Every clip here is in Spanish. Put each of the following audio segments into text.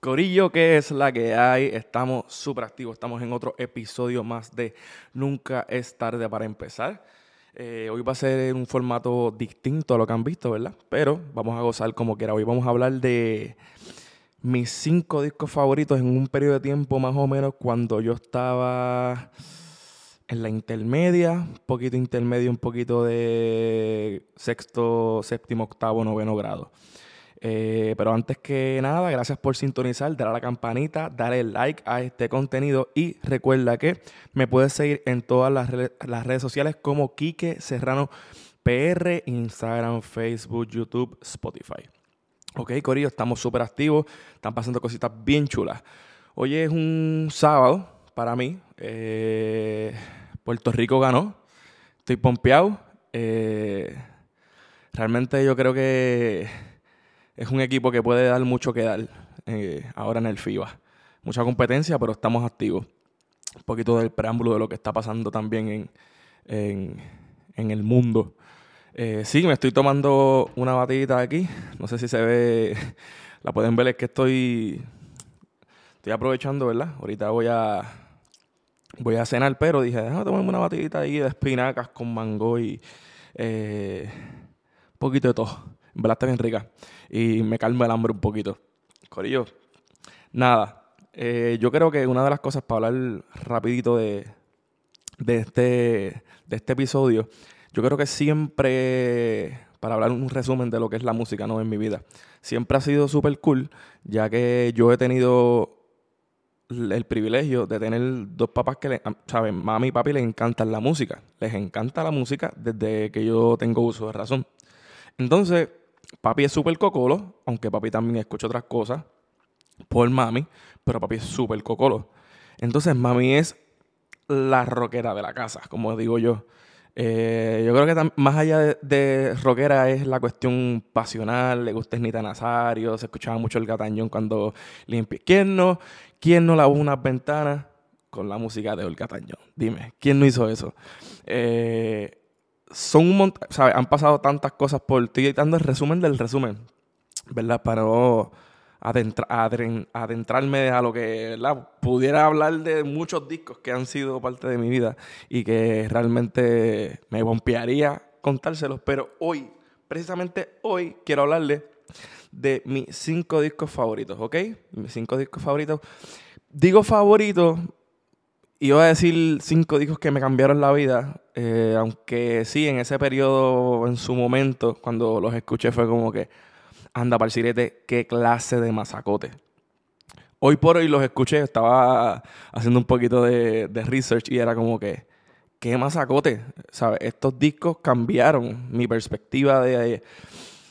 Corillo, ¿qué es la que hay? Estamos súper activos, estamos en otro episodio más de Nunca es tarde para empezar. Eh, hoy va a ser un formato distinto a lo que han visto, ¿verdad? Pero vamos a gozar como quiera. Hoy vamos a hablar de mis cinco discos favoritos en un periodo de tiempo más o menos cuando yo estaba en la intermedia, un poquito intermedio, un poquito de sexto, séptimo, octavo, noveno grado. Eh, pero antes que nada, gracias por sintonizar, darle a la campanita, darle like a este contenido y recuerda que me puedes seguir en todas las, las redes sociales como Quique Serrano PR, Instagram, Facebook, YouTube, Spotify. Ok, Corillo, estamos súper activos, están pasando cositas bien chulas. Hoy es un sábado para mí. Eh, Puerto Rico ganó. Estoy pompeado. Eh, realmente yo creo que es un equipo que puede dar mucho que dar eh, ahora en el FIBA. Mucha competencia, pero estamos activos. Un poquito del preámbulo de lo que está pasando también en, el mundo. Eh, sí, me estoy tomando una batidita aquí. No sé si se ve, la pueden ver, es que estoy, estoy aprovechando, ¿verdad? Ahorita voy a, voy a cenar, pero dije, déjame tomarme una batidita ahí de espinacas con mango y eh, un poquito de todo. Verdad está bien rica. Y me calma el hambre un poquito. Corillo, nada. Eh, yo creo que una de las cosas para hablar rapidito de, de, este, de este episodio, yo creo que siempre, para hablar un resumen de lo que es la música ¿no? en mi vida, siempre ha sido súper cool, ya que yo he tenido el privilegio de tener dos papás que, le, ¿saben? Mami y papi les encanta la música. Les encanta la música desde que yo tengo uso de razón. Entonces, Papi es súper cocolo, aunque papi también escucha otras cosas por mami, pero papi es súper cocolo. Entonces, mami es la rockera de la casa, como digo yo. Eh, yo creo que más allá de, rockera es la cuestión pasional, le gusta Nita Nazario, se escuchaba mucho el gatañón cuando limpia. ¿Quién no, quién no lavó unas ventanas con la música de El Gatañón? Dime, ¿quién no hizo eso? Eh, son un montón, ¿sabes? Han pasado tantas cosas por ti, dando el resumen del resumen, ¿verdad? Para no adentrarme a lo que, ¿verdad? Pudiera hablar de muchos discos que han sido parte de mi vida y que realmente me bompearía contárselos, pero hoy, precisamente hoy, quiero hablarle de mis cinco discos favoritos, ¿ok? Mis cinco discos favoritos. Digo favoritos Iba a decir cinco discos que me cambiaron la vida, eh, aunque sí, en ese periodo, en su momento, cuando los escuché fue como que, anda, parcirete, qué clase de masacote. Hoy por hoy los escuché, estaba haciendo un poquito de, research y era como que, qué masacote, ¿sabes? Estos discos cambiaron mi perspectiva de,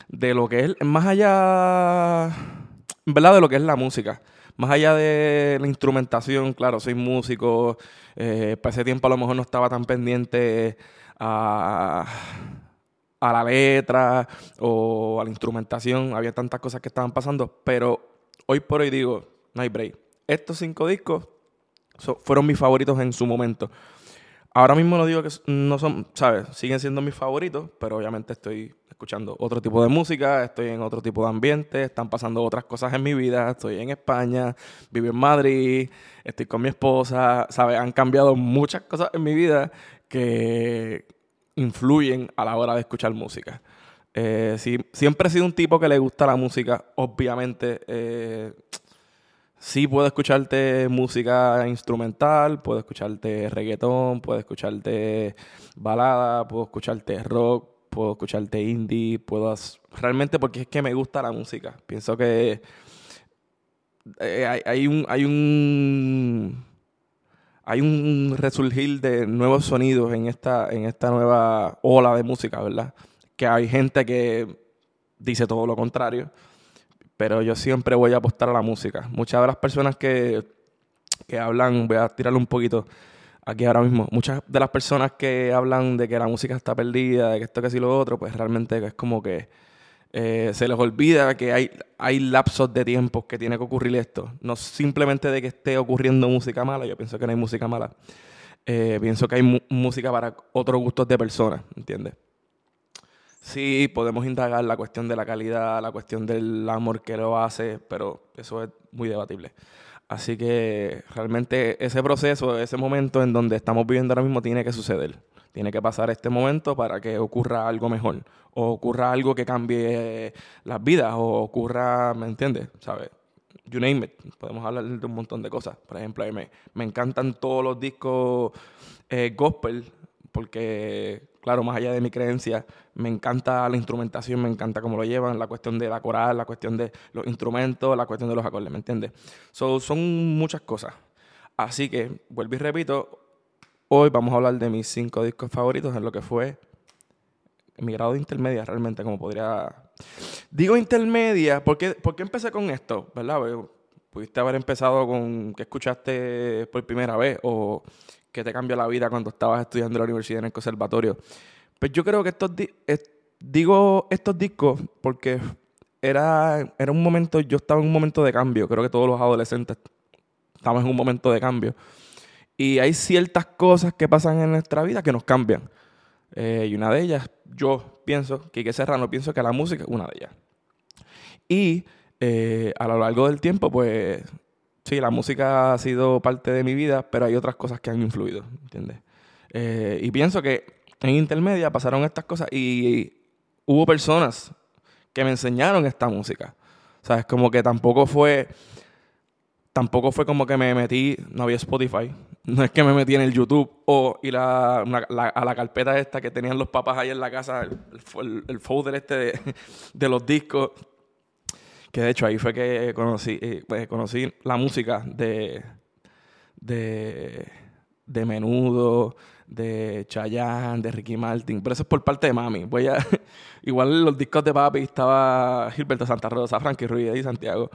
de lo que es, más allá, verdad, de lo que es la música más allá de la instrumentación, claro, soy músico, eh, para ese tiempo a lo mejor no estaba tan pendiente a, la letra o a la instrumentación, había tantas cosas que estaban pasando, pero hoy por hoy digo, no break. Estos cinco discos fueron mis favoritos en su momento. Ahora mismo no digo que no son, ¿sabes? Siguen siendo mis favoritos, pero obviamente estoy escuchando otro tipo de música, estoy en otro tipo de ambiente, están pasando otras cosas en mi vida, estoy en España, vivo en Madrid, estoy con mi esposa, ¿sabes? Han cambiado muchas cosas en mi vida que influyen a la hora de escuchar música. Eh, siempre he sido un tipo que le gusta la música, obviamente. Eh, sí puedo escucharte música instrumental, puedo escucharte reggaetón, puedo escucharte balada, puedo escucharte rock, puedo escucharte indie, puedo... Realmente porque es que me gusta la música. Pienso que eh, hay, un... Hay un hay un resurgir de nuevos sonidos en esta, en esta nueva ola de música, ¿verdad? Que hay gente que dice todo lo contrario pero yo siempre voy a apostar a la música. Muchas de las personas que, hablan, voy a tirarle un poquito aquí ahora mismo, muchas de las personas que hablan de que la música está perdida, de que esto, que sí, lo otro, pues realmente es como que eh, se les olvida que hay, hay lapsos de tiempo que tiene que ocurrir esto. No simplemente de que esté ocurriendo música mala, yo pienso que no hay música mala. Eh, pienso que hay música para otros gustos de personas, ¿entiendes? Sí, podemos indagar la cuestión de la calidad, la cuestión del amor que lo hace, pero eso es muy debatible. Así que realmente ese proceso, ese momento en donde estamos viviendo ahora mismo tiene que suceder. Tiene que pasar este momento para que ocurra algo mejor. O ocurra algo que cambie las vidas. O ocurra, ¿me entiendes? ¿Sabes? You name it. Podemos hablar de un montón de cosas. Por ejemplo, me, me encantan todos los discos eh, gospel porque claro, más allá de mi creencia, me encanta la instrumentación, me encanta cómo lo llevan, la cuestión de la coral, la cuestión de los instrumentos, la cuestión de los acordes, ¿me entiendes? son muchas cosas. Así que, vuelvo y repito, hoy vamos a hablar de mis cinco discos favoritos en lo que fue mi grado de intermedia, realmente, como podría... Digo intermedia, ¿por qué, empecé con esto? ¿Verdad? Pudiste haber empezado con que escuchaste por primera vez o que te cambió la vida cuando estabas estudiando en la universidad en el conservatorio. Pues yo creo que estos digo estos discos porque era, era un momento, yo estaba en un momento de cambio, creo que todos los adolescentes estamos en un momento de cambio. Y hay ciertas cosas que pasan en nuestra vida que nos cambian. Eh, y una de ellas, yo pienso, Quique Serrano, pienso que la música es una de ellas. Y eh, a lo largo del tiempo, pues sí, la música ha sido parte de mi vida, pero hay otras cosas que han influido, ¿entiendes? Eh, y pienso que en intermedia pasaron estas cosas y hubo personas que me enseñaron esta música. O sea, es como que tampoco fue, tampoco fue como que me metí, no había Spotify, no es que me metí en el YouTube o y la, a la carpeta esta que tenían los papás ahí en la casa, el, folder este de los discos que de hecho ahí fue que conocí, eh, pues, conocí la música de, de, de Menudo, de Chayanne, de Ricky Martin. Pero eso es por parte de mami. Voy a, igual los discos de papi estaba Gilberto Santa Rosa, Frankie Ruiz y Santiago.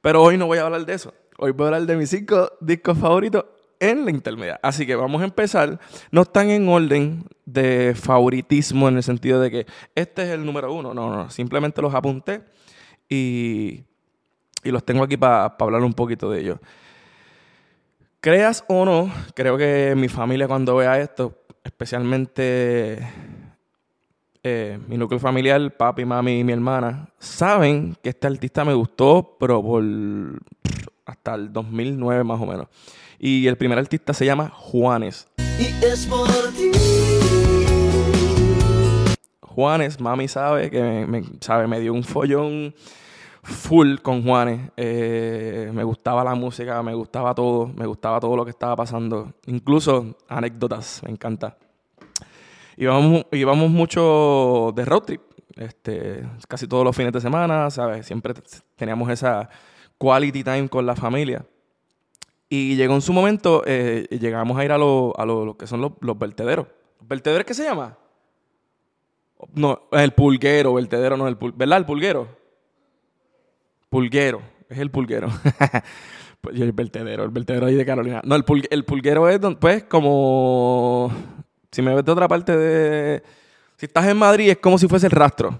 Pero hoy no voy a hablar de eso. Hoy voy a hablar de mis cinco discos favoritos en la intermedia. Así que vamos a empezar. No están en orden de favoritismo en el sentido de que este es el número uno. No, no, simplemente los apunté y, los tengo aquí para hablar un poquito de ellos. Creas o no, creo que mi familia cuando vea esto, especialmente eh, mi núcleo familiar, papi, mami y mi hermana, saben que este artista me gustó, pero por hasta el 2009 más o menos. Y el primer artista se llama Juanes. Y es por. Juanes, mami sabe que me, sabe, me dio un follón full con Juanes. Eh, me gustaba la música, me gustaba todo, me gustaba todo lo que estaba pasando. Incluso anécdotas, me encanta. Íbamos, íbamos mucho de road trip, este, casi todos los fines de semana, ¿sabes? Siempre teníamos esa quality time con la familia. Y llegó en su momento, eh, llegamos a ir a lo, a lo, que son los, los vertederos. ¿Vertederos qué se llama? No, el pulguero, vertedero no es el pulguero. ¿Verdad? El pulguero. Pulguero, es el pulguero. pues el vertedero, el vertedero ahí de Carolina. No, el, el pulguero es, pues, como. Si me ves de otra parte de. Si estás en Madrid, es como si fuese el rastro.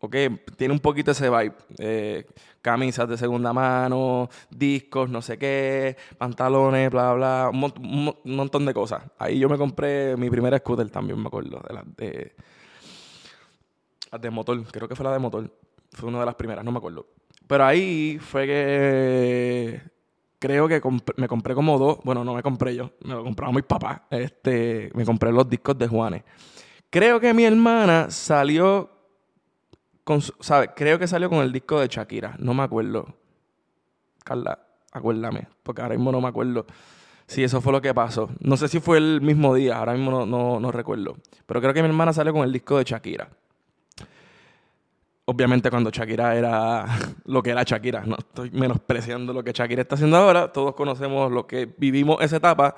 ¿Ok? Tiene un poquito ese vibe. Eh, camisas de segunda mano, discos, no sé qué, pantalones, bla, bla, un, montón de cosas. Ahí yo me compré mi primera scooter también, me acuerdo, de las de, de motor, creo que fue la de motor. Fue una de las primeras, no me acuerdo. Pero ahí fue que creo que me compré como dos. Bueno, no me compré yo, me lo compraron mis papás. Este, me compré los discos de Juanes. Creo que mi hermana salió con, ¿sabe? Creo que salió con el disco de Shakira. No me acuerdo. Carla, acuérdame, porque ahora mismo no me acuerdo si eso fue lo que pasó. No sé si fue el mismo día, ahora mismo no, no recuerdo. Pero creo que mi hermana salió con el disco de Shakira obviamente cuando Shakira era lo que era Shakira, no estoy menospreciando lo que Shakira está haciendo ahora, todos conocemos lo que vivimos esa etapa,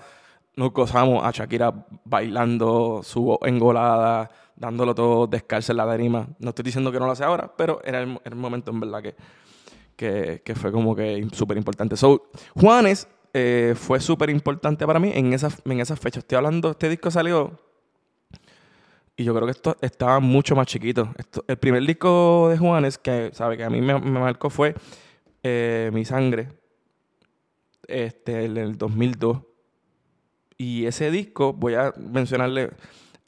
nos gozamos a Shakira bailando su engolada, dándolo todo descalza en la derima. No estoy diciendo que no lo hace ahora, pero era el, momento en verdad que, que, fue como que súper importante. So, Juanes eh, fue súper importante para mí en esas en esa fecha. Estoy hablando, este disco salió y yo creo que esto estaba mucho más chiquito. el primer disco de Juanes que, sabe, que a mí me, marcó fue eh, Mi Sangre, este, en el 2002. Y ese disco, voy a mencionarle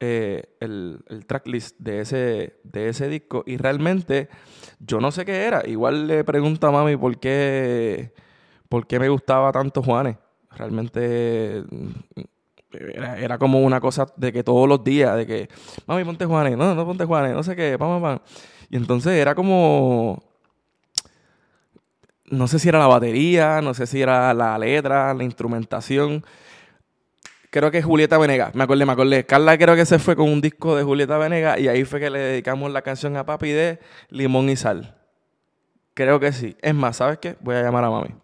eh, el, el, tracklist de ese, de ese disco y realmente yo no sé qué era. Igual le pregunto a mami por qué, por qué me gustaba tanto Juanes. Realmente era, como una cosa de que todos los días, de que, mami, ponte Juanes, no, no ponte Juanes, no sé qué, vamos, vamos. Y entonces era como, no sé si era la batería, no sé si era la letra, la instrumentación. Creo que Julieta Venegas, me acordé, me acordé. Carla creo que se fue con un disco de Julieta Venegas y ahí fue que le dedicamos la canción a papi de Limón y Sal. Creo que sí. Es más, ¿sabes qué? Voy a llamar a mami.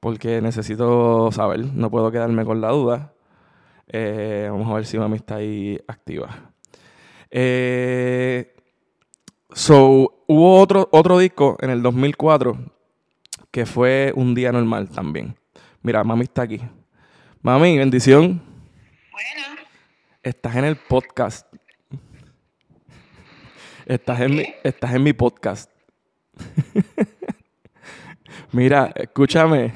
Porque necesito saber, no puedo quedarme con la duda. Eh, vamos a ver si mami está ahí activa. Eh, so, hubo otro, otro disco en el 2004 que fue un día normal también. Mira, mami está aquí. Mami, bendición. Bueno. Estás en el podcast. Estás en, mi, estás en mi podcast. Mira, escúchame.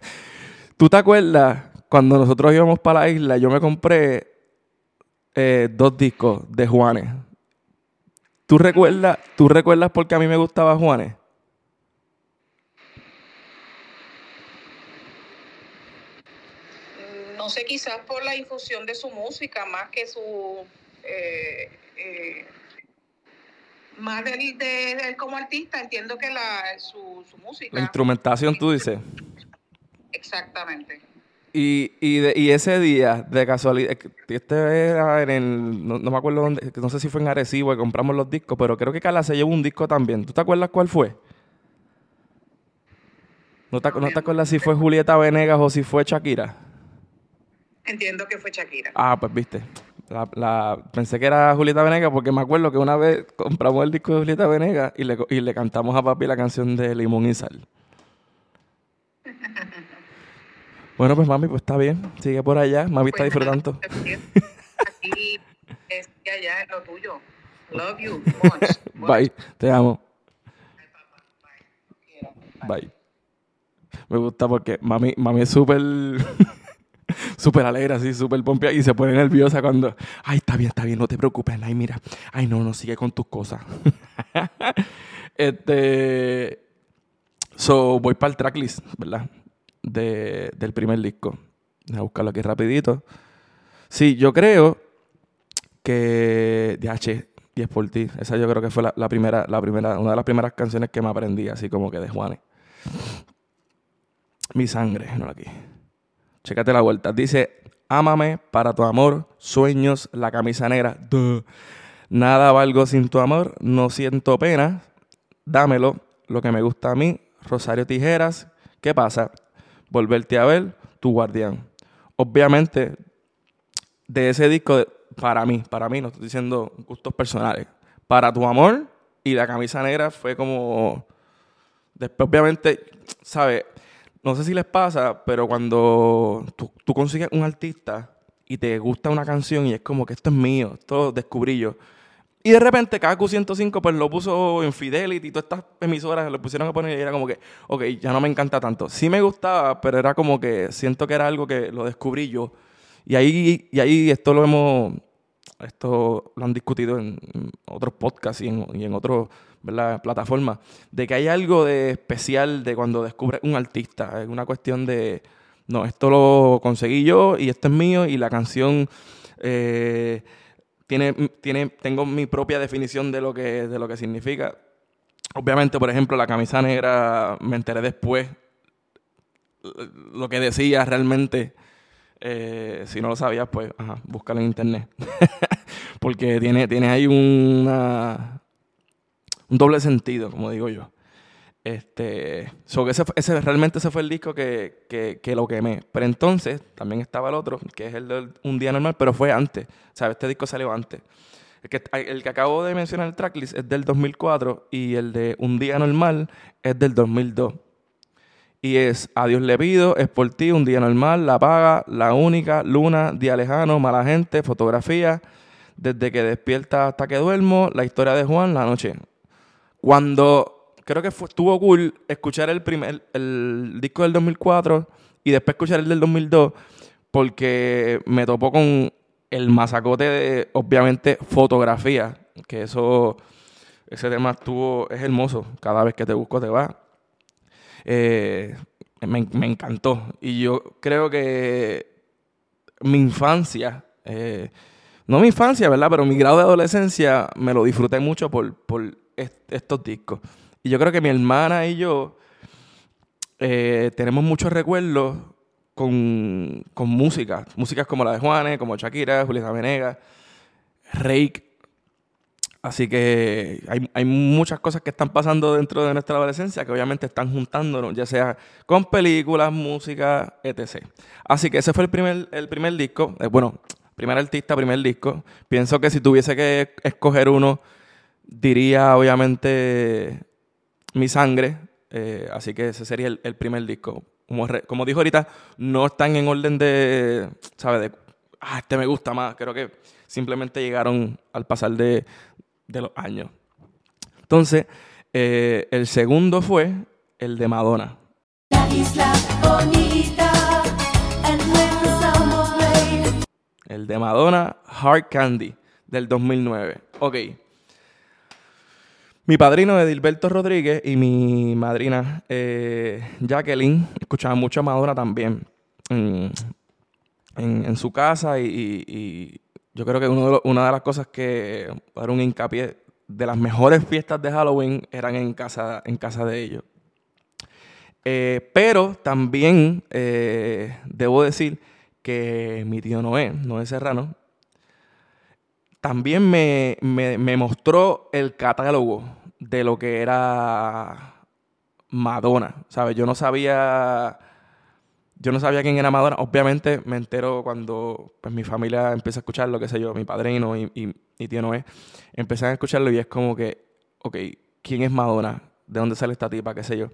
¿Tú te acuerdas cuando nosotros íbamos para la isla, yo me compré eh, dos discos de Juanes. ¿Tú recuerdas, ¿Tú recuerdas por qué a mí me gustaba Juanes? No sé, quizás por la infusión de su música, más que su... Eh, eh, más de, él como artista, entiendo que la, su, su música... La instrumentación, tú dices. Exactamente. Y, y, de, y ese día, de casualidad, este era en el, no, me acuerdo dónde, no sé si fue en Arecibo que compramos los discos, pero creo que Carla se llevó un disco también. ¿Tú te acuerdas cuál fue? ¿No te, no te acuerdas si fue Julieta Venegas o si fue Shakira? Entiendo que fue Shakira. Ah, pues viste. La, la, pensé que era Julieta Venegas porque me acuerdo que una vez compramos el disco de Julieta Venegas y le, y le cantamos a papi la canción de Limón y Sal. Bueno, pues mami, pues está bien. Sigue por allá. Mami está pues disfrutando. Aquí es allá es lo tuyo. Love you. Bye. Te amo. Bye. Me gusta porque mami, mami es súper súper alegre, así, súper pompia y se pone nerviosa cuando, ay, está bien, está bien, no te preocupes, ay, mira, ay, no, no, sigue con tus cosas. este, so, voy para el tracklist, ¿verdad? De, del primer disco. Voy a buscarlo aquí rapidito. Sí, yo creo que DH y es por ti. Esa yo creo que fue la, primera, la primera, una de las primeras canciones que me aprendí, así como que de Juanes. Mi sangre, no aquí. Chécate la vuelta. Dice, ámame para tu amor, sueños, la camisa negra. Nada valgo sin tu amor, no siento pena. Dámelo, lo que me gusta a mí. Rosario Tijeras, ¿qué pasa? Volverte a ver, tu guardián. Obviamente, de ese disco, para mí, para mí, no estoy diciendo gustos personales, para tu amor y la camisa negra fue como... Después, obviamente, ¿sabes? No sé si les pasa, pero cuando tú, tú consigues un artista y te gusta una canción y es como que esto es mío, esto descubrí yo. Y de repente KQ105 pues lo puso en Fidelity y todas estas emisoras lo pusieron a poner y era como que, ok, ya no me encanta tanto. Sí me gustaba, pero era como que siento que era algo que lo descubrí yo. Y ahí, y ahí esto lo hemos, esto lo han discutido en, otros podcasts y en, y en otras plataformas, de que hay algo de especial de cuando descubres un artista. Es una cuestión de, no, esto lo conseguí yo y esto es mío y la canción... Eh, tiene, tengo mi propia definición de lo, que, de lo que significa. Obviamente, por ejemplo, la camisa negra me enteré después lo que decía realmente. Eh, si no lo sabías, pues ajá, búscalo en internet. Porque tiene, tiene ahí una, un doble sentido, como digo yo. Este, so ese, ese, realmente ese fue el disco que, que, que, lo quemé. Pero entonces también estaba el otro, que es el de Un Día Normal, pero fue antes. Sea, este disco salió antes. El que, el que acabo de mencionar el tracklist es del 2004 y el de Un Día Normal es del 2002. Y es Adiós le pido, es por ti, Un Día Normal, La Paga, La Única, Luna, Día Lejano, Mala Gente, Fotografía, Desde que despierta hasta que duermo, La Historia de Juan, La Noche. Cuando creo que fue, estuvo cool escuchar el, primer, el disco del 2004 y después escuchar el del 2002 porque me topó con el masacote de, obviamente, fotografía, que eso, ese tema estuvo, es hermoso. Cada vez que te busco te va. Eh, me, me, encantó. Y yo creo que mi infancia, eh, no mi infancia, ¿verdad? Pero mi grado de adolescencia me lo disfruté mucho por, por estos discos. Y yo creo que mi hermana y yo eh, tenemos muchos recuerdos con, con, música. Músicas como la de Juanes, como Shakira, Julieta Venegas, Rake. Así que hay, hay, muchas cosas que están pasando dentro de nuestra adolescencia que obviamente están juntándonos, ya sea con películas, música, etc. Así que ese fue el primer, el primer disco. Eh, bueno, primer artista, primer disco. Pienso que si tuviese que escoger uno, diría obviamente Mi Sangre. Eh, así que ese sería el, el primer disco. Como, como, dijo ahorita, no están en orden de, ¿sabes? De, ah, este me gusta más. Creo que simplemente llegaron al pasar de, de los años. Entonces, eh, el segundo fue el de Madonna. La isla bonita, el de Madonna, Hard Candy, del 2009. Ok. Mi padrino Edilberto Rodríguez y mi madrina eh, Jacqueline escuchaban mucho Madonna también en, su casa y, yo creo que una de las cosas que era un hincapié de las mejores fiestas de Halloween eran en casa, en casa de ellos. Eh, pero también eh, debo decir que mi tío Noé, Noé Serrano, también me, mostró el catálogo de lo que era Madonna. ¿Sabes? Yo no sabía. Yo no sabía quién era Madonna. Obviamente me entero cuando pues, mi familia empieza a escucharlo, qué sé yo, mi padrino y, y, tío Noé. Empiezan a escucharlo y es como que, ok, ¿quién es Madonna? ¿De dónde sale esta tipa? ¿Qué sé yo?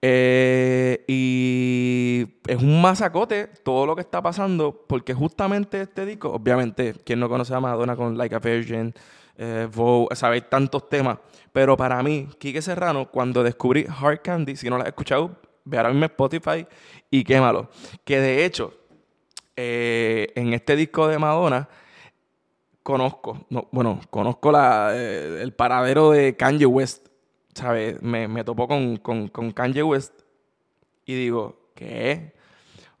Eh, y es un masacote todo lo que está pasando, porque justamente este disco, obviamente, quien no conoce a Madonna con Like a Virgin, eh, Vogue, sabéis tantos temas, pero para mí, Quique Serrano, cuando descubrí Hard Candy, si no lo has escuchado, ve ahora mismo Spotify y quémalo. Que de hecho, eh, en este disco de Madonna, conozco, bueno, conozco eh, el paradero de Kanye West. ¿Sabes? Me, me topó con, con, con, Kanye West y digo, ¿qué?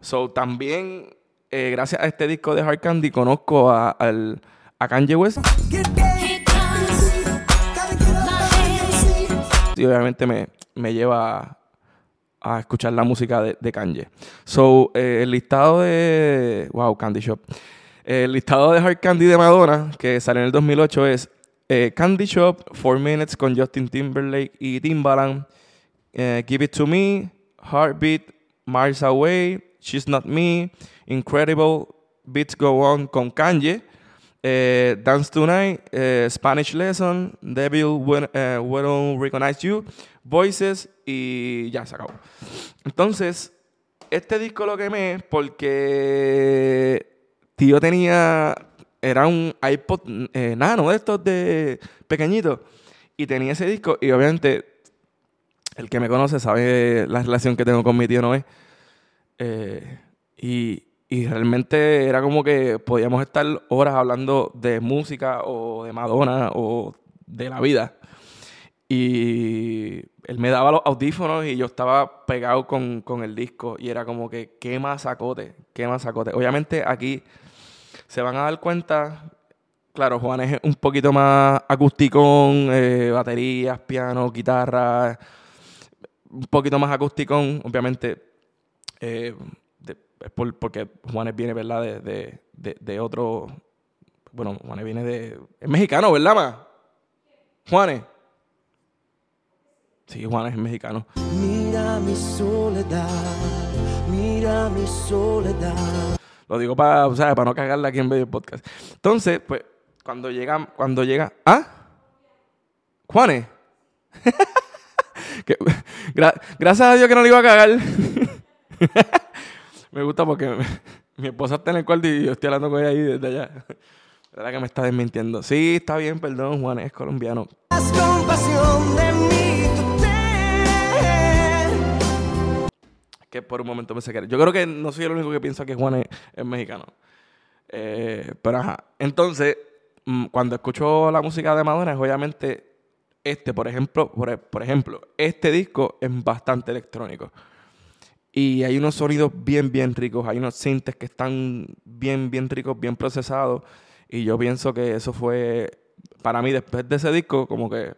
So, también, eh, gracias a este disco de Hard Candy, conozco a, al, a Kanye West. Y obviamente me, me lleva a, escuchar la música de, de Kanye. So, eh, el listado de... Wow, Candy Shop. El listado de Hard Candy de Madonna, que sale en el 2008, es eh, Candy Shop, Four Minutes con Justin Timberlake y Timbaland. Eh, Give It To Me, Heartbeat, Miles Away, She's Not Me, Incredible, Beats Go On con Kanye. Eh, Dance Tonight, Spanish Lesson, Devil When, Don't Recognize You, Voices y ya se acabó. Entonces, este disco lo quemé porque tío tenía era un iPod eh, nano de estos de pequeñito. Y tenía ese disco. Y obviamente, el que me conoce sabe la relación que tengo con mi tío Noé. Eh, y, y, realmente era como que podíamos estar horas hablando de música o de Madonna o de la vida. Y él me daba los audífonos y yo estaba pegado con, con el disco. Y era como que, qué masacote, qué masacote. Obviamente aquí se van a dar cuenta, claro, Juan es un poquito más acústicón, eh, baterías, piano, guitarra, un poquito más acústicón, obviamente, eh, porque Juanes viene, ¿verdad? De, de, otro, bueno, Juanes viene de, es mexicano, ¿verdad, ma? Juanes. Sí, Juanes es mexicano. Mira mi soledad, mira mi soledad. Lo digo para, sea, para no cagarla aquí en medio del podcast. Entonces, pues, cuando llega, cuando llega, ¿ah? Juanes. gracias a Dios que no le iba a cagar. me gusta porque mi esposa está en el cuarto y yo estoy hablando con ella ahí desde allá. La verdad que me está desmintiendo. Sí, está bien, perdón, Juanes es colombiano. de que por un momento me saqué. Yo creo que no soy el único que piensa que Juan es, mexicano. Eh, pero ajá. Entonces, mm, cuando escucho la música de Madonna, es obviamente este, por ejemplo, por, por ejemplo, este disco es bastante electrónico. Y hay unos sonidos bien, bien ricos. Hay unos sintes que están bien, bien ricos, bien procesados. Y yo pienso que eso fue, para mí, después de ese disco, como que,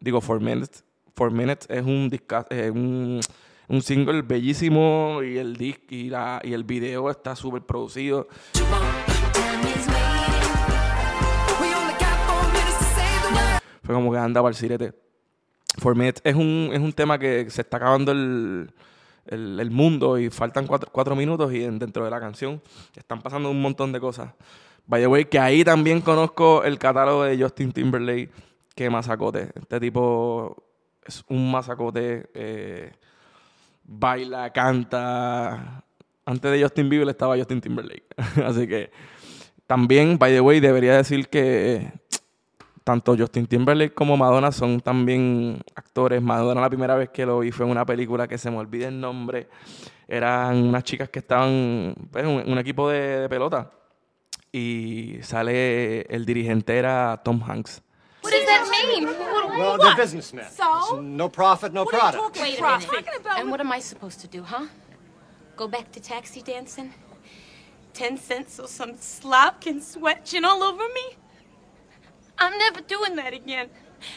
digo, Four Minutes, Four Minutes es un, un, un single bellísimo y el disc y, la, y el video está súper producido. Fue como que anda para el sirete. For Me es un, es un tema que se está acabando el, el, mundo y faltan cuatro, minutos y dentro de la canción están pasando un montón de cosas. By the way, que ahí también conozco el catálogo de Justin Timberlake, que masacote. Este tipo es un masacote. Eh, baila, canta. Antes de Justin Bieber estaba Justin Timberlake. Así que también, by the way, debería decir que tanto Justin Timberlake como Madonna son también actores. Madonna la primera vez que lo vi fue en una película que se me olvida el nombre. Eran unas chicas que estaban en pues, un, equipo de, pelota. Y sale el dirigente era Tom Hanks. What does that mean? Well, they're businessmen. So? No profit, no product. Wait a minute. And what am I supposed to do, huh? Go back to taxi dancing? Ten cents so some slop can sweat chin all over me? I'm never doing that again.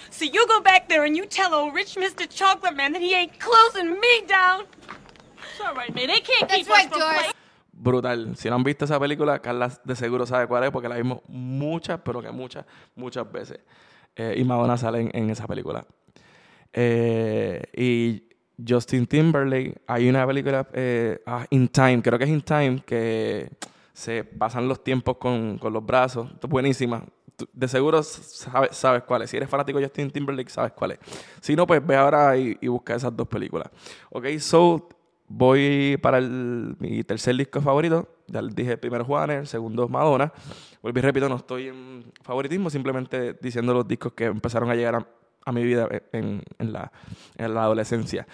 So you go back there and you tell old rich Mr. Chocolate Man that he ain't closing me down. It's all right, man. They can't keep us from playing. Brutal. Si no han visto esa película, Carla de seguro sabe cuál es porque la vimos muchas, pero que muchas, muchas veces. Eh, y Madonna sale en, esa película. Eh, y Justin Timberlake, hay una película, eh, ah, In Time, creo que es In Time, que se pasan los tiempos con, con los brazos. Buenísima de seguro sabes, cuál es. Si eres fanático de Justin Timberlake, sabes cuál es. Si no, pues ve ahora y, busca esas dos películas. Ok, so voy para mi tercer disco favorito. Ya les dije primero Juanes, el segundo Madonna. Y repito, no estoy en favoritismo, simplemente diciendo los discos que empezaron a llegar a, mi vida en, la, en la adolescencia.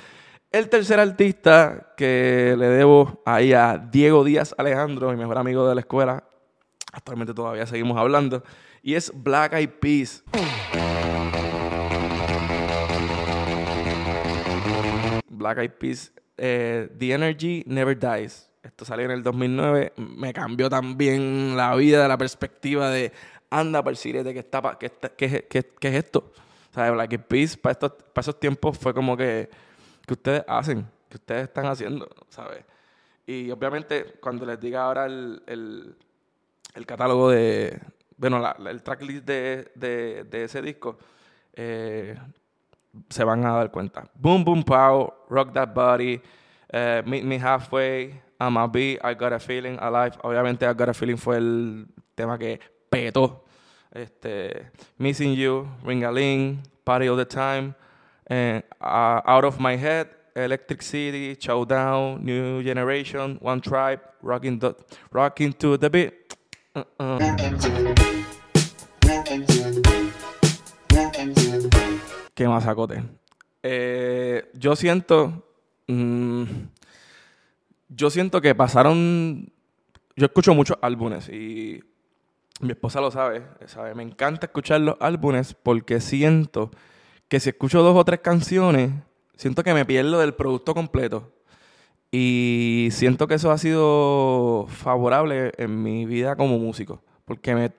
El tercer artista que le debo ahí a Diego Díaz Alejandro, mi mejor amigo de la escuela, actualmente todavía seguimos hablando, y es Black Eyed Peas. Black Eyed Peas, eh, The Energy Never Dies. Esto salió en el 2009. Me cambió también la vida, la perspectiva de anda para el sirete, ¿qué, está, qué, qué, qué, es esto? O sea, Black Peas para, estos, para esos tiempos fue como que, que ustedes hacen, que ustedes están haciendo, ¿sabes? Y obviamente cuando les diga ahora el, el, el catálogo de, bueno, la, el tracklist de, de, de, ese disco, eh, se van a dar cuenta. Boom Boom Pow, Rock That Body, uh, Meet Me Halfway, I'm a Be, I Got a Feeling, Alive. Obviamente, I Got a Feeling fue el tema que petó. Este, Missing You, Ring a Ling, Party All the Time, and, uh, Out of My Head, Electric City, Showdown, New Generation, One Tribe, Rocking, the, rocking to the Beat. Uh Qué masacote. Eh, yo siento. Mm, yo siento que pasaron. Yo escucho muchos álbumes y mi esposa lo sabe, sabe. Me encanta escuchar los álbumes porque siento que si escucho dos o tres canciones, siento que me pierdo del producto completo. Y siento que eso ha sido favorable en mi vida como músico. Porque me,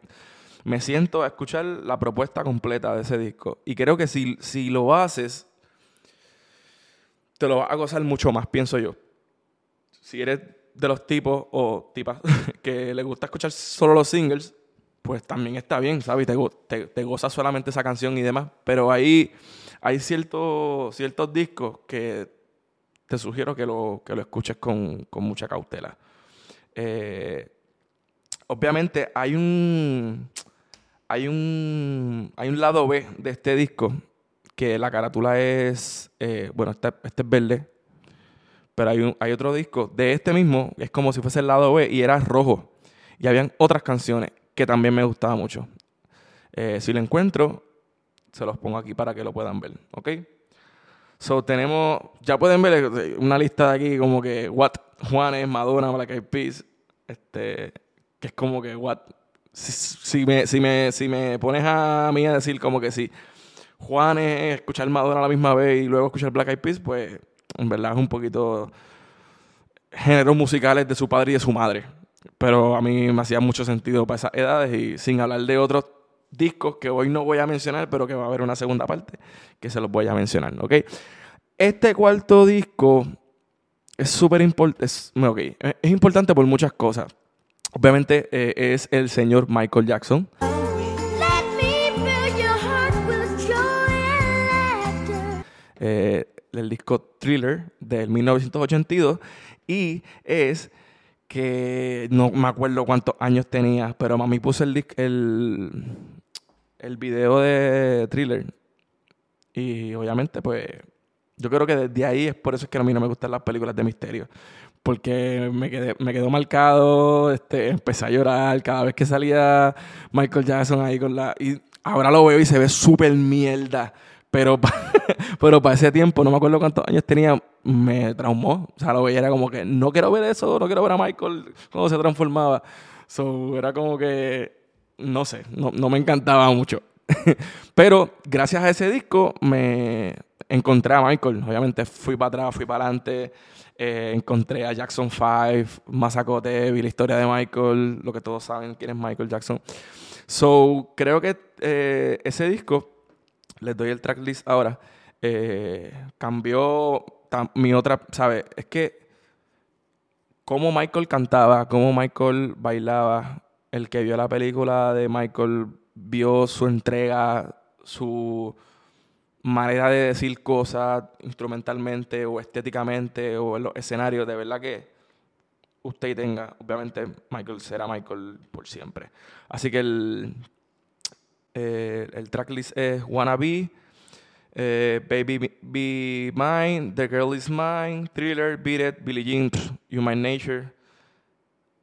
me siento a escuchar la propuesta completa de ese disco. Y creo que si, si lo haces, te lo vas a gozar mucho más, pienso yo. Si eres de los tipos o tipas que le gusta escuchar solo los singles, pues también está bien, ¿sabes? Te, te, gozas solamente esa canción y demás. Pero ahí hay ciertos, ciertos discos que te sugiero que lo, que lo escuches con, con mucha cautela. Eh, obviamente hay un hay un, hay un lado B de este disco que la carátula es, eh, bueno, este, este, es verde, pero hay, un, hay otro disco de este mismo, es como si fuese el lado B y era rojo. Y habían otras canciones que también me gustaban mucho. Eh, si lo encuentro, se los pongo aquí para que lo puedan ver, ¿ok? So, tenemos, ya pueden ver una lista de aquí como que What, Juanes, Madonna, Black Eyed Peas, este, Que es como que, what? Si, me, si, me, si me pones a mí a decir como que si Juan es escuchar Madonna a la misma vez y luego escuchar Black Eyed Peas, pues en verdad es un poquito géneros musicales de su padre y de su madre. Pero a mí me hacía mucho sentido para esas edades y sin hablar de otros discos que hoy no voy a mencionar, pero que va a haber una segunda parte que se los voy a mencionar, ¿ok? Este cuarto disco es súper importante, es, es importante por muchas cosas. Obviamente eh, es el señor Michael Jackson. Eh, el disco Thriller del 1982 y es que no me acuerdo cuántos años tenía, pero mami puso el, el, el video de Thriller y obviamente pues yo creo que desde ahí es por eso es que a mí no me gustan las películas de misterio. Porque me, quedé, me quedó marcado, este, empecé a llorar cada vez que salía Michael Jackson ahí con la... Y ahora lo veo y se ve súper mierda. Pero, pero para ese tiempo, no me acuerdo cuántos años tenía, me traumó. O sea, lo veía era como que no quiero ver eso, no quiero ver a Michael cómo se transformaba. So, era como que, no sé, no, no me encantaba mucho. pero gracias a ese disco me, encontré a Michael. Obviamente fui para atrás, fui para adelante. Eh, encontré a Jackson 5, Mazacote, vi la historia de Michael, lo que todos saben quién es Michael Jackson. So, creo que eh, ese disco, les doy el tracklist ahora, eh, cambió mi otra, ¿sabes? Es que cómo Michael cantaba, cómo Michael bailaba, el que vio la película de Michael vio su entrega, su manera de decir cosas instrumentalmente o estéticamente o en los escenarios, de verdad que usted tenga, obviamente Michael será Michael por siempre. Así que el, eh, el tracklist es Wanna Be, eh, Baby Be Mine, The Girl Is Mine, Thriller, Beat It, Billie Jean, My Nature,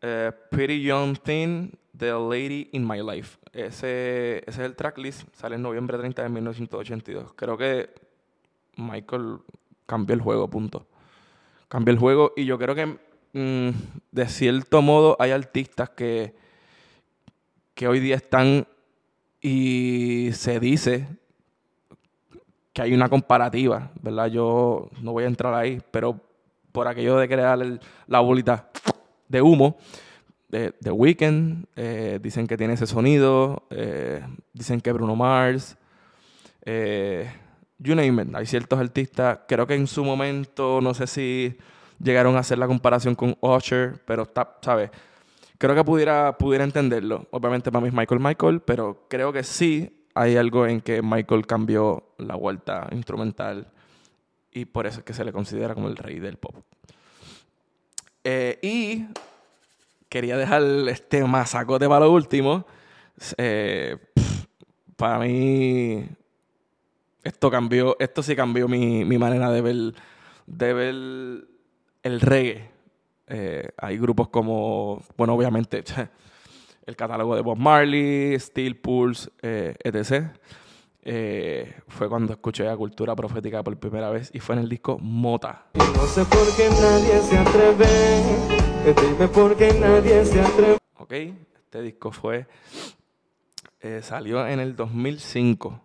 eh, Pretty Young Thing, The Lady in My Life. Ese, ese es el tracklist, sale en noviembre 30 de 1982. Creo que Michael cambió el juego, punto. Cambió el juego y yo creo que mm, de cierto modo hay artistas que, que hoy día están y se dice que hay una comparativa, ¿verdad? Yo no voy a entrar ahí, pero por aquello de crear la bolita de humo, de The Weeknd, eh, dicen que tiene ese sonido, eh, dicen que Bruno Mars, eh, you name it, hay ciertos artistas, creo que en su momento, no sé si llegaron a hacer la comparación con Usher, pero está, ¿sabes? Creo que pudiera, pudiera entenderlo. Obviamente para mí es Michael Michael, pero creo que sí hay algo en que Michael cambió la vuelta instrumental y por eso es que se le considera como el rey del pop. y quería dejar este masacote para lo último. Eh, para mí, esto cambió, esto sí cambió mi, manera de ver, de ver el reggae. Eh, hay grupos como, bueno, obviamente, el catálogo de Bob Marley, Steel Pulse, eh, etc. fue cuando escuché la cultura profética por primera vez y fue en el disco Mota. no sé por qué nadie se atreve Dime. Ok, este disco fue. Eh, salió en el 2005.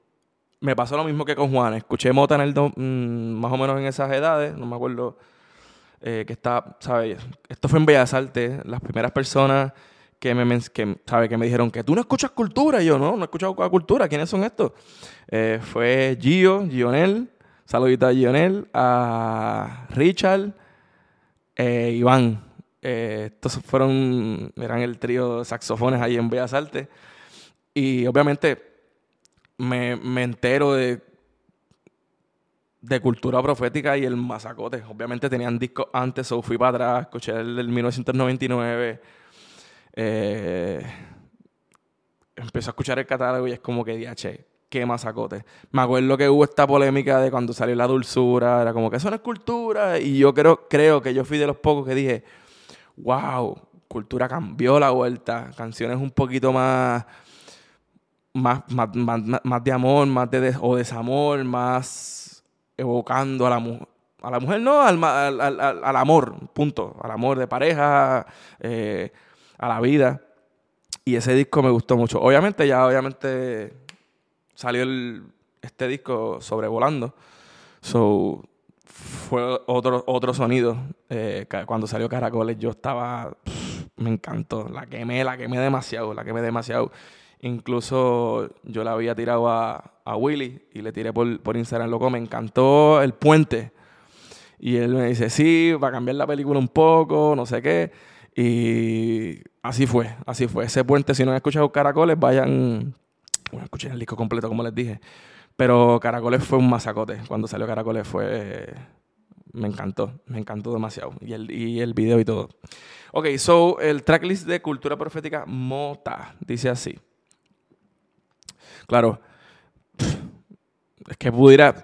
Me pasó lo mismo que con Juan. Escuché Mota en el mm, más o menos en esas edades. No me acuerdo eh, que está, ¿sabes? Esto fue en Bellas Artes. Las primeras personas que me, que, que me dijeron que tú no escuchas cultura. Y yo, no, no he escuchado cultura. ¿Quiénes son estos? Eh, fue Gio, Gionel. Saludita a Gionel. A Richard. Iván. Eh, estos fueron, eran el trío de saxofones ahí en Bellas Artes. Y obviamente me, me entero de, de cultura profética y el masacote. Obviamente tenían discos antes, o fui para atrás, escuché el del 1999. Eh, empecé a escuchar el catálogo y es como que, che, qué masacote. Me acuerdo que hubo esta polémica de cuando salió la dulzura, era como que eso no es cultura. Y yo creo, creo que yo fui de los pocos que dije, wow, cultura cambió la vuelta, canciones un poquito más, más, más, de amor, más de desamor, más evocando a la mujer. A la mujer no, al, amor, punto. Al amor de pareja, eh, a la vida. Y ese disco me gustó mucho. Obviamente, ya obviamente salió el, este disco sobrevolando. So, fue otro, otro sonido. Eh, cuando salió Caracoles, yo estaba. me encantó. La quemé, la quemé demasiado, la quemé demasiado. Incluso yo la había tirado a, a Willy y le tiré por, por Instagram, loco, me encantó el puente. Y él me dice, sí, va a cambiar la película un poco, no sé qué. Y así fue, así fue. Ese puente, si no han escuchado Caracoles, vayan, bueno, escuchen el disco completo, como les dije. Pero Caracoles fue un masacote. Cuando salió Caracoles fue... Me encantó, me encantó demasiado. Y el, y el video y todo. Ok, so el tracklist de Cultura Profética Mota dice así. Claro, es que pudiera,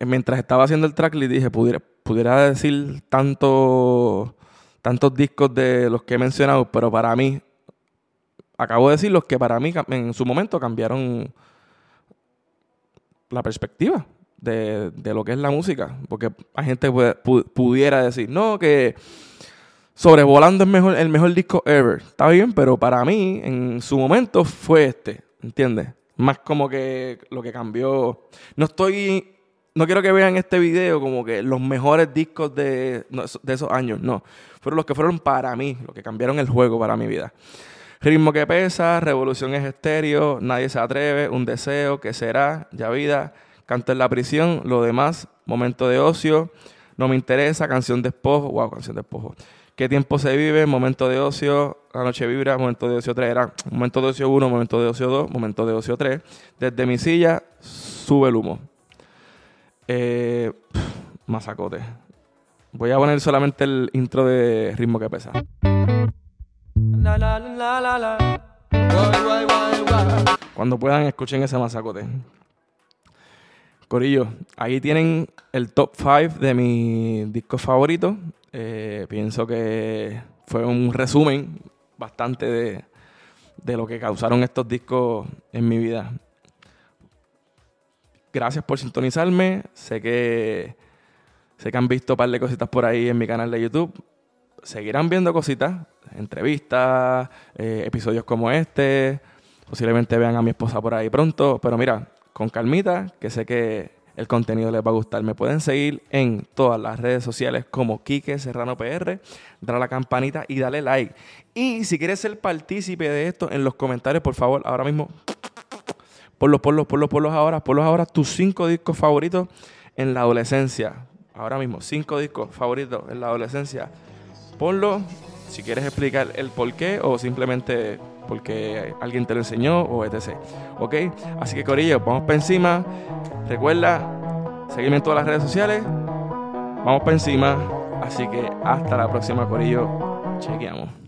mientras estaba haciendo el tracklist dije, pudiera, pudiera decir tanto, tantos discos de los que he mencionado, pero para mí, acabo de decir los que para mí en su momento cambiaron la perspectiva de, lo que es la música. Porque hay gente pudiera decir, no, que Sobrevolando es mejor, el mejor disco ever. Está bien, pero para mí, en su momento, fue este. ¿Entiendes? Más como que lo que cambió. No estoy. No quiero que vean este video como que los mejores discos de, de esos años. No. Fueron los que fueron para mí, los que cambiaron el juego para mi vida. Ritmo que pesa, Revolución es estéreo, Nadie se atreve, Un deseo, que será? Ya vida, Canto en la prisión, Lo demás, Momento de ocio, No me interesa, Canción de espojo, wow, Canción de espojo. ¿Qué tiempo se vive? Momento de ocio, La noche vibra, Momento de ocio 3 era Momento de ocio 1, Momento de ocio 2, Momento de ocio 3. Desde mi silla, sube el humo. Eh, masacote. Voy a poner solamente el intro de ritmo que pesa. Cuando puedan, escuchen ese masacote. Corillo, ahí tienen el top 5 de mis discos favoritos. Eh, pienso que fue un resumen bastante de, de lo que causaron estos discos en mi vida. Gracias por sintonizarme. Sé que, sé que han visto un par de cositas por ahí en mi canal de YouTube. Seguirán viendo cositas entrevistas, eh, episodios como este. Posiblemente vean a mi esposa por ahí pronto. Pero mira, con calmita, que sé que el contenido les va a gustar. Me pueden seguir en todas las redes sociales como Quique Serrano PR. Dale la campanita y dale like. Y si quieres ser partícipe de esto, en los comentarios, por favor, ahora mismo, por los, por los, por los, por los ahora, por los ahora, tus cinco discos favoritos en la adolescencia. Ahora mismo, cinco discos favoritos en la adolescencia. Ponlo si quieres explicar el por qué o simplemente porque alguien te lo enseñó o etc. ¿Ok? Así que Corillo, vamos para encima. Recuerda, seguirme en todas las redes sociales. Vamos para encima. Así que hasta la próxima, Corillo. Chequeamos.